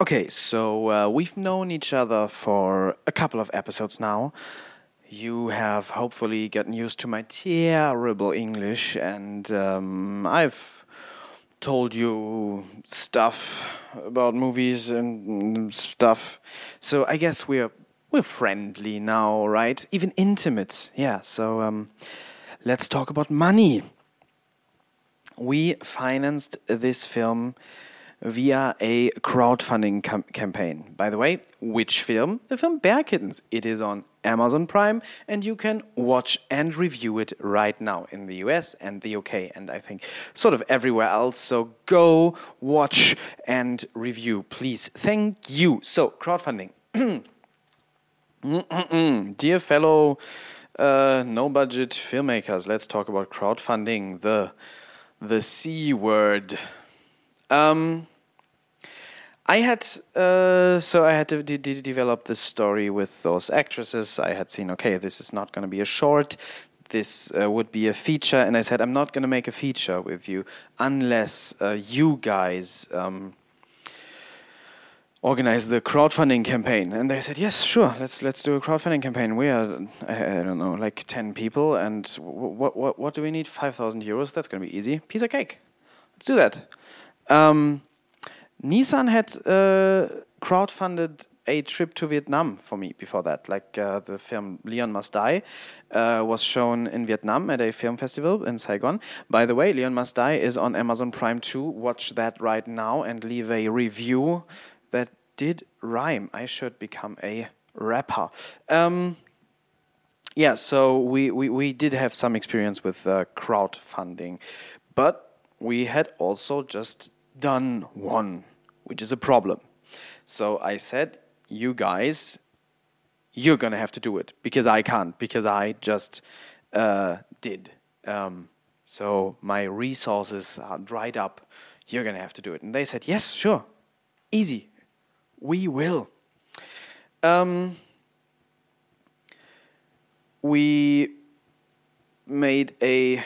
Okay, so uh, we've known each other for a couple of episodes now. You have hopefully gotten used to my terrible English, and um, I've told you stuff about movies and stuff. So I guess we're we're friendly now, right? Even intimate. Yeah. So um, let's talk about money. We financed this film via a crowdfunding cam- campaign. By the way, which film? The film Bear Kittens. It is on Amazon Prime and you can watch and review it right now in the US and the UK and I think sort of everywhere else. So go watch and review, please. Thank you. So, crowdfunding. Dear fellow uh, no budget filmmakers, let's talk about crowdfunding, the, the C word. Um, I had uh, so I had to de- de- develop this story with those actresses. I had seen okay, this is not going to be a short. This uh, would be a feature, and I said I'm not going to make a feature with you unless uh, you guys um, organize the crowdfunding campaign. And they said yes, sure, let's let's do a crowdfunding campaign. We are I, don't know like ten people, and what what what do we need? Five thousand euros. That's going to be easy. Piece of cake. Let's do that. Um, Nissan had uh, crowdfunded a trip to Vietnam for me before that. Like uh, the film Leon Must Die uh, was shown in Vietnam at a film festival in Saigon. By the way, Leon Must Die is on Amazon Prime too. Watch that right now and leave a review that did rhyme. I should become a rapper. Um, yeah, so we, we, we did have some experience with uh, crowdfunding, but we had also just done one which is a problem. So I said, you guys, you're gonna have to do it because I can't because I just uh, did. Um, so my resources are dried up. You're gonna have to do it. And they said, yes, sure, easy, we will. Um, we made a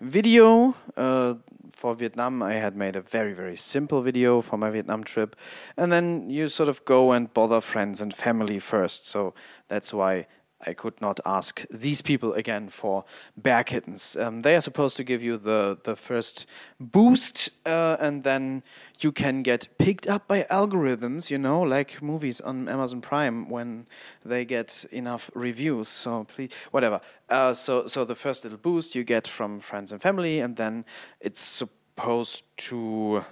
video. Uh, for Vietnam, I had made a very, very simple video for my Vietnam trip. And then you sort of go and bother friends and family first. So that's why I could not ask these people again for bear kittens. Um, they are supposed to give you the, the first boost, uh, and then you can get picked up by algorithms, you know, like movies on Amazon Prime when they get enough reviews. So please, whatever. Uh, so, so the first little boost you get from friends and family, and then it's supposed to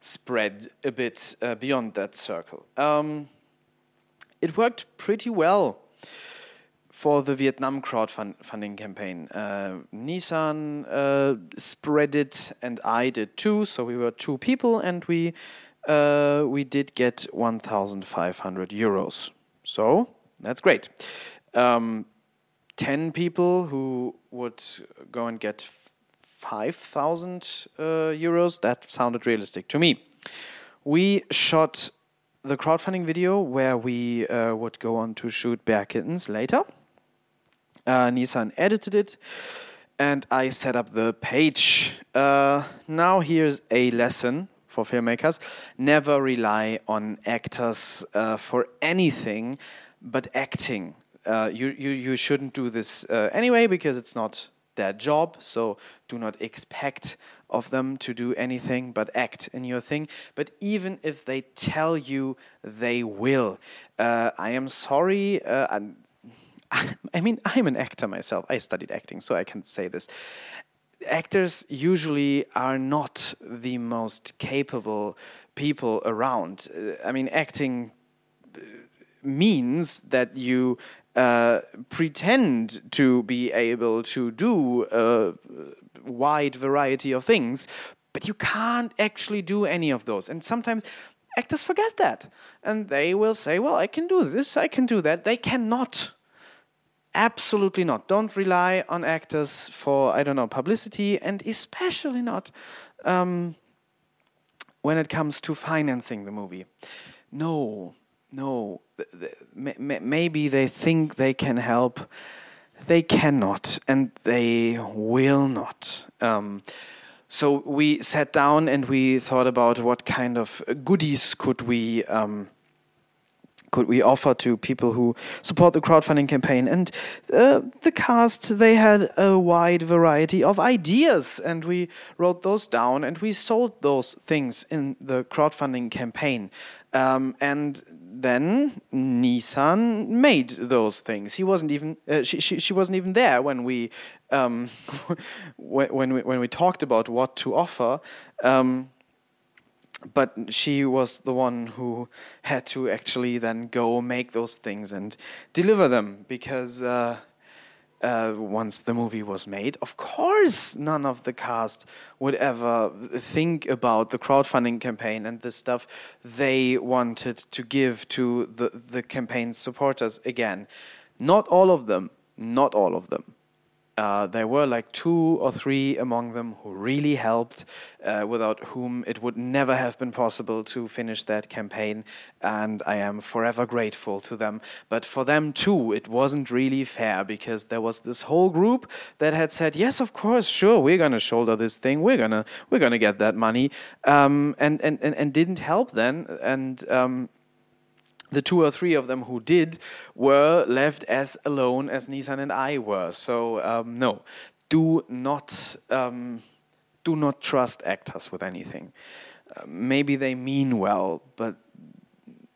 spread a bit uh, beyond that circle. Um, it worked pretty well for the Vietnam crowdfunding campaign. Uh, Nissan uh, spread it, and I did too. So we were two people, and we uh, we did get 1,500 euros. So that's great. Um, Ten people who would go and get 5,000 uh, euros. That sounded realistic to me. We shot the crowdfunding video where we uh, would go on to shoot bear kittens later. Uh, Nissan edited it and I set up the page. Uh, now here's a lesson for filmmakers. Never rely on actors uh, for anything but acting. Uh, you, you, you shouldn't do this uh, anyway because it's not their job, so do not expect of them to do anything but act in your thing. But even if they tell you they will, uh, I am sorry, uh, I mean, I'm an actor myself. I studied acting, so I can say this. Actors usually are not the most capable people around. Uh, I mean, acting uh, means that you uh, pretend to be able to do a wide variety of things, but you can't actually do any of those. And sometimes actors forget that. And they will say, Well, I can do this, I can do that. They cannot Absolutely not. Don't rely on actors for, I don't know, publicity, and especially not um, when it comes to financing the movie. No, no. Maybe they think they can help. They cannot, and they will not. Um, so we sat down and we thought about what kind of goodies could we um, could we offer to people who support the crowdfunding campaign and uh, the cast they had a wide variety of ideas and we wrote those down and we sold those things in the crowdfunding campaign um, and then Nissan made those things. He wasn't even uh, she, she she wasn't even there when we um, when we when we talked about what to offer. Um, but she was the one who had to actually then go make those things and deliver them because uh, uh, once the movie was made, of course, none of the cast would ever think about the crowdfunding campaign and the stuff they wanted to give to the, the campaign's supporters again. Not all of them, not all of them. Uh, there were like two or three among them who really helped, uh, without whom it would never have been possible to finish that campaign, and I am forever grateful to them. But for them too, it wasn't really fair because there was this whole group that had said, "Yes, of course, sure, we're gonna shoulder this thing, we're gonna we're gonna get that money," um, and, and and and didn't help then, and. Um, the two or three of them who did were left as alone as Nissan and I were. So um, no, do not um, do not trust actors with anything. Uh, maybe they mean well, but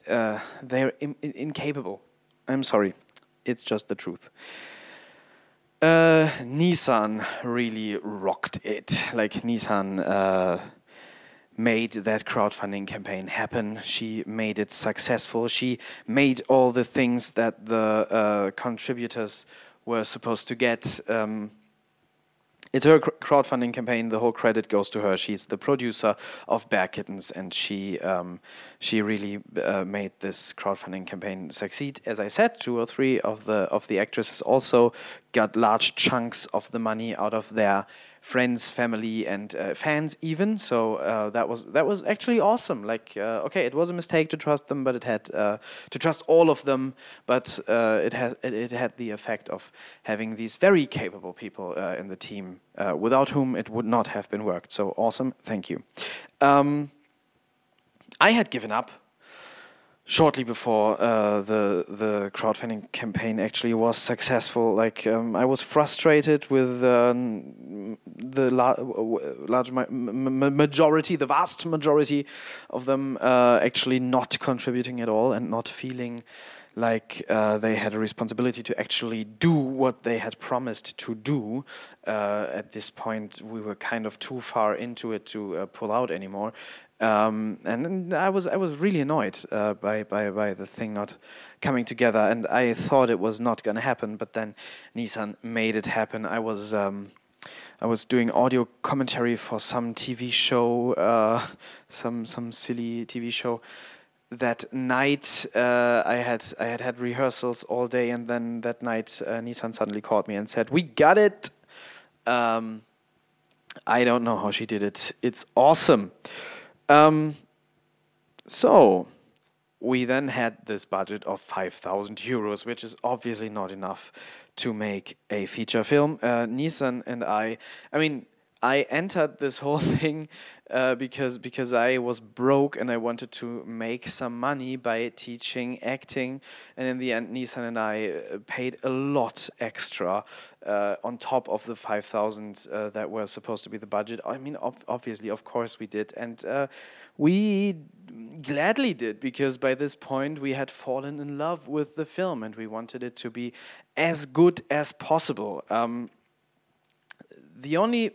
uh, they're in incapable. I'm sorry, it's just the truth. Uh, Nissan really rocked it. Like Nissan uh, made that crowdfunding campaign happen. She made it successful. She made all the things that the uh, contributors were supposed to get. Um, it's her crowdfunding campaign. The whole credit goes to her. She's the producer of Bear Kittens, and she um, she really uh, made this crowdfunding campaign succeed. As I said, two or three of the of the actresses also got large chunks of the money out of their friends, family, and uh, fans even. So uh, that was that was actually awesome. Like, uh, okay, it was a mistake to trust them, but it had uh, to trust all of them. But uh, it has it, it, had the effect of having these very capable people uh, in the team, without whom it would not have been worked. So awesome, thank you. Um, I had given up shortly before uh, the the crowdfunding campaign actually was successful. Like um, I was frustrated with the la large ma majority, the vast majority of them uh, actually not contributing at all and not feeling like uh, they had a responsibility to actually do what they had promised to do. Uh, at this point, we were kind of too far into it to uh, pull out anymore. Um, and I was I was really annoyed uh, by, by by the thing not coming together, and I thought it was not going to happen. But then Nissan made it happen. I was um, I was doing audio commentary for some TV show, uh, some some silly TV show. That night, uh, I had I had had rehearsals all day, and then that night, uh, Nissan suddenly called me and said, "We got it." Um, I don't know how she did it. It's awesome. Um, so we then had this budget of 5,000 euros, which is obviously not enough to make a feature film. Uh, Nissan and I, I mean, I entered this whole thing uh, because because I was broke and I wanted to make some money by teaching acting, and in the end, Nissan and I uh, paid a lot extra uh, on top of the five thousand uh, that were supposed to be the budget. I mean, ob obviously, of course, we did, and uh, we gladly did because by this point we had fallen in love with the film and we wanted it to be as good as possible. Um, the only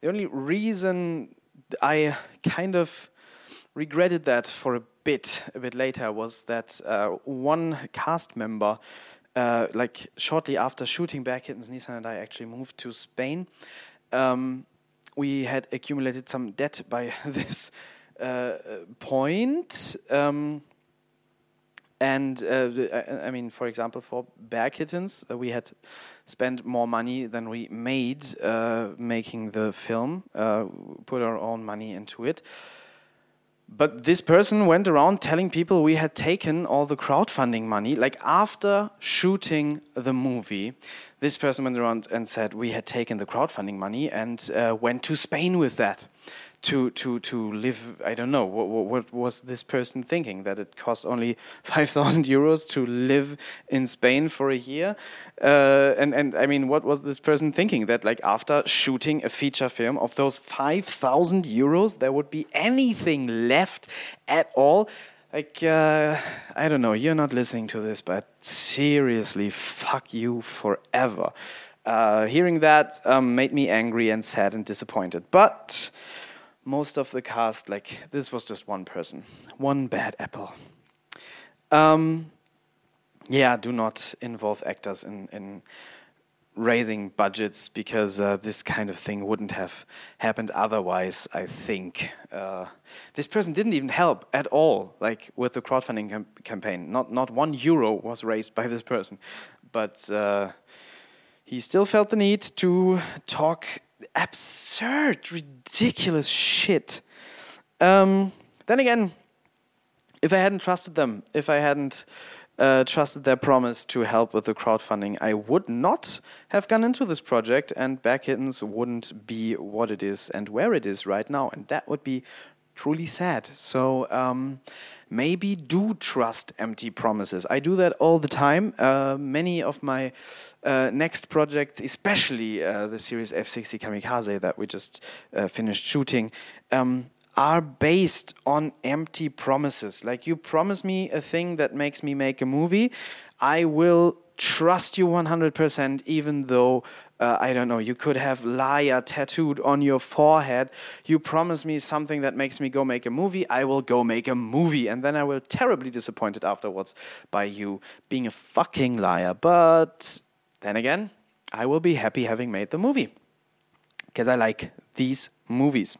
the only reason I kind of regretted that for a bit, a bit later, was that uh, one cast member, uh, like shortly after shooting Bear Kittens, Nissan and I actually moved to Spain. Um, we had accumulated some debt by this uh, point. Um, and uh, I mean, for example, for Bear Kittens, uh, we had spent more money than we made uh, making the film, uh, put our own money into it. but this person went around telling people we had taken all the crowdfunding money. Like after shooting the movie, this person went around and said we had taken the crowdfunding money and uh, went to Spain with that to to to live. I don't know what, what was this person thinking that it cost only five thousand euros to live in Spain for a year, uh, and and I mean, what was this person thinking that like after shooting a feature film of those five thousand euros, there would be anything left at all? Like uh, I don't know, you're not listening to this, but seriously, fuck you forever. Uh, hearing that um, made me angry and sad and disappointed, but most of the cast, like this was just one person, one bad apple. Um, yeah, do not involve actors in, in raising budgets because uh, this kind of thing wouldn't have happened otherwise. I think uh, this person didn't even help at all, like with the crowdfunding cam campaign. Not not one euro was raised by this person, but uh, he still felt the need to talk absurd, ridiculous shit. Um, then again, if I hadn't trusted them, if I hadn't uh, trusted their promise to help with the crowdfunding, I would not have gone into this project, and Bear Kittens wouldn't be what it is and where it is right now, and that would be truly sad. So. Um, maybe do trust empty promises. I do that all the time. Uh, many of my uh, next projects, especially uh, the series F60 Kamikaze that we just uh, finished shooting, um, are based on empty promises. Like you promise me a thing that makes me make a movie, I will trust you 100%, even though uh, I don't know, you could have liar tattooed on your forehead. You promise me something that makes me go make a movie, I will go make a movie. And then I will terribly disappointed afterwards by you being a fucking liar. But then again, I will be happy having made the movie because I like these movies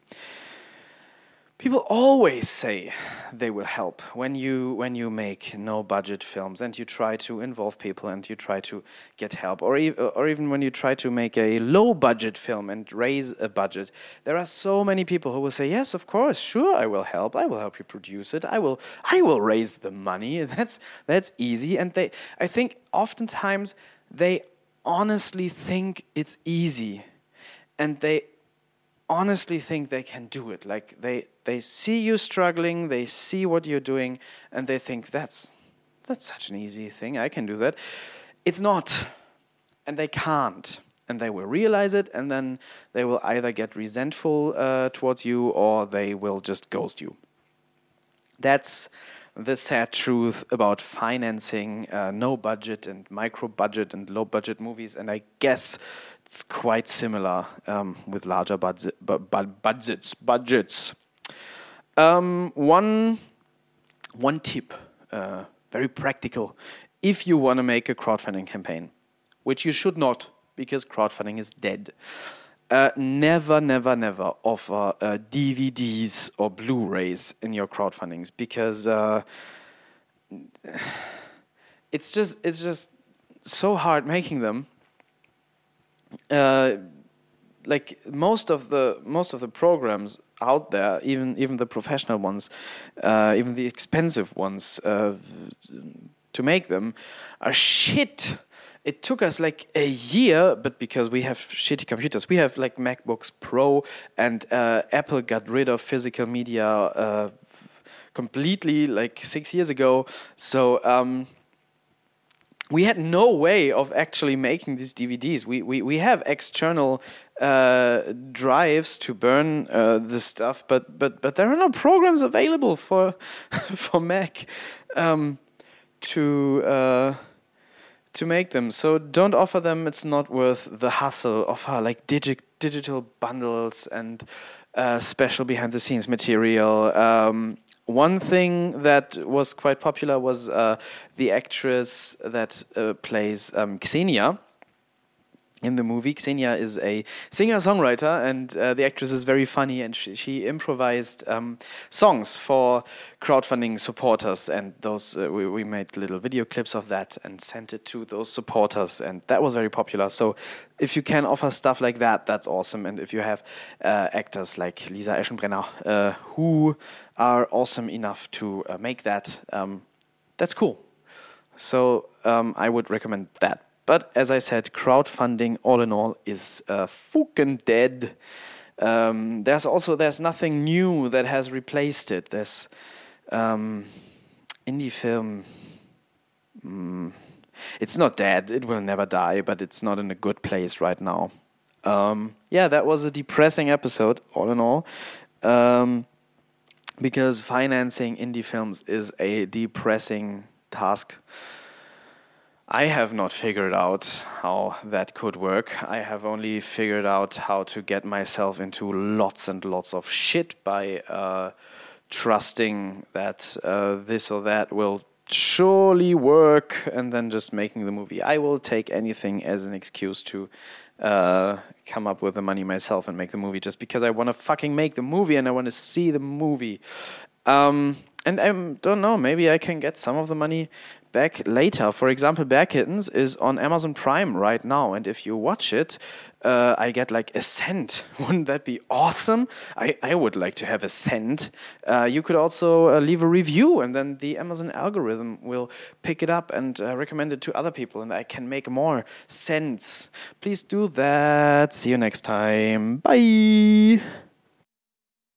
people always say they will help when you when you make no budget films and you try to involve people and you try to get help or or even when you try to make a low budget film and raise a budget. There are so many people who will say yes of course sure I will help. I will help you produce it. I will I will raise the money. That's that's easy. And they I think oftentimes they honestly think it's easy and they honestly think they can do it. Like they they see you struggling, they see what you're doing, and they think that's that's such an easy thing. I can do that. It's not, and they can't. And they will realize it, and then they will either get resentful uh, towards you or they will just ghost you. That's the sad truth about financing uh, no budget and micro budget and low budget movies. And I guess it's quite similar um, with larger budget, bu bu budgets. Budgets. Um, one one tip, uh, very practical. If you want to make a crowdfunding campaign, which you should not, because crowdfunding is dead. Uh, never, never, never offer uh, DVDs or Blu-rays in your crowdfundings because uh, it's just it's just so hard making them uh, like most of the most of the programs out there, even even the professional ones, uh, even the expensive ones uh, to make them, are shit. It took us like a year, but because we have shitty computers, we have like MacBooks Pro, and uh, Apple got rid of physical media uh, completely like six years ago. So. Um, we had no way of actually making these DVDs. We we, we have external uh, drives to burn uh, the stuff, but but but there are no programs available for for Mac um, to uh, to make them. So don't offer them. It's not worth the hassle. Offer like digi digital bundles and uh, special behind the scenes material. Um, one thing that was quite popular was uh, the actress that uh, plays um, Xenia. In the movie. Xenia is a singer songwriter, and uh, the actress is very funny. And she, she improvised um, songs for crowdfunding supporters, and those uh, we, we made little video clips of that and sent it to those supporters, and that was very popular. So if you can offer stuff like that, that's awesome. And if you have uh, actors like Lisa Eschenbrenner uh, who are awesome enough to uh, make that, um, that's cool. So um, I would recommend that. But as I said, crowdfunding all in all is uh, fucking dead. Um, there's also there's nothing new that has replaced it. There's um, indie film. Mm, it's not dead. It will never die, but it's not in a good place right now. Um, yeah, that was a depressing episode, all in all, um, because financing indie films is a depressing task. I have not figured out how that could work. I have only figured out how to get myself into lots and lots of shit by uh, trusting that uh, this or that will surely work and then just making the movie. I will take anything as an excuse to uh, come up with the money myself and make the movie just because I want to fucking make the movie and I want to see the movie. Um, and I don't know, maybe I can get some of the money back later. For example, Bear Kittens is on Amazon Prime right now, and if you watch it, uh, I get like a cent. Wouldn't that be awesome? I, I would like to have a cent. Uh, you could also uh, leave a review, and then the Amazon algorithm will pick it up and uh, recommend it to other people, and I can make more cents. Please do that. See you next time. Bye.